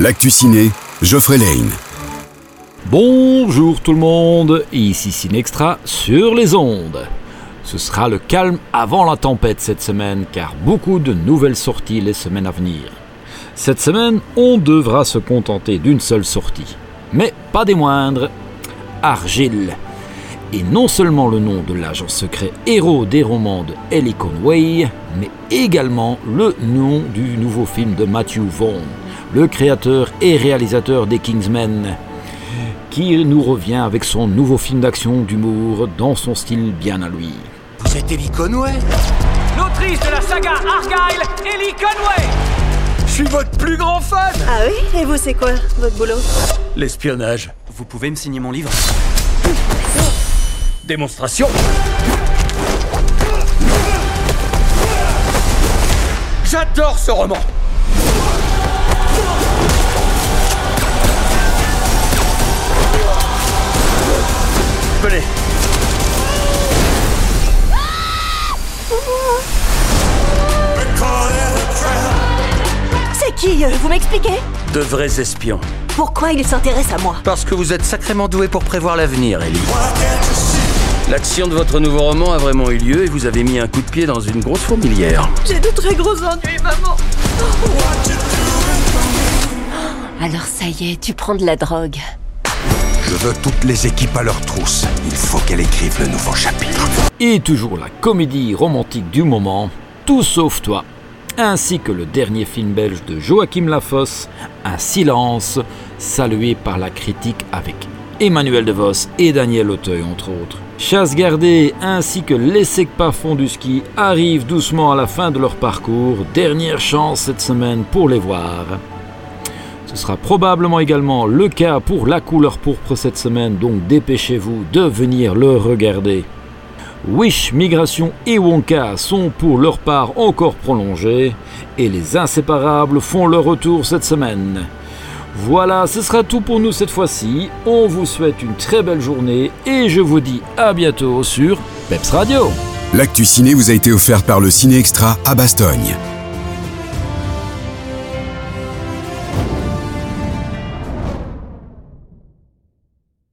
L'actu ciné, Geoffrey Lane. Bonjour tout le monde, ici Cinextra sur les ondes. Ce sera le calme avant la tempête cette semaine car beaucoup de nouvelles sorties les semaines à venir. Cette semaine, on devra se contenter d'une seule sortie. Mais pas des moindres. Argile. Et non seulement le nom de l'agent secret héros des romans de Ellie Conway, mais également le nom du nouveau film de Matthew Vaughn, le créateur et réalisateur des Kingsmen, qui nous revient avec son nouveau film d'action d'humour dans son style bien à lui. Vous êtes Ellie Conway. L'autrice de la saga Argyle, Ellie Conway. Je suis votre plus grand fan. Ah oui? Et vous, c'est quoi, votre boulot? L'espionnage. Vous pouvez me signer mon livre Démonstration J'adore ce roman Venez C'est qui euh, Vous m'expliquez De vrais espions. Pourquoi il s'intéresse à moi Parce que vous êtes sacrément doué pour prévoir l'avenir, Ellie. L'action de votre nouveau roman a vraiment eu lieu et vous avez mis un coup de pied dans une grosse fourmilière. J'ai de très gros ennuis, maman. Alors ça y est, tu prends de la drogue. Je veux toutes les équipes à leur trousse. Il faut qu'elle écrive le nouveau chapitre. Et toujours la comédie romantique du moment, Tout sauf toi, ainsi que le dernier film belge de Joachim Lafosse, Un silence, salué par la critique avec Emmanuel DeVos et Daniel Auteuil entre autres. Chasse gardée ainsi que les Secpa fond du ski arrivent doucement à la fin de leur parcours, dernière chance cette semaine pour les voir. Ce sera probablement également le cas pour la couleur pourpre cette semaine, donc dépêchez-vous de venir le regarder. Wish, Migration et Wonka sont pour leur part encore prolongés et les inséparables font leur retour cette semaine. Voilà, ce sera tout pour nous cette fois-ci. On vous souhaite une très belle journée et je vous dis à bientôt sur Peps Radio. L'actu ciné vous a été offert par le Ciné Extra à Bastogne.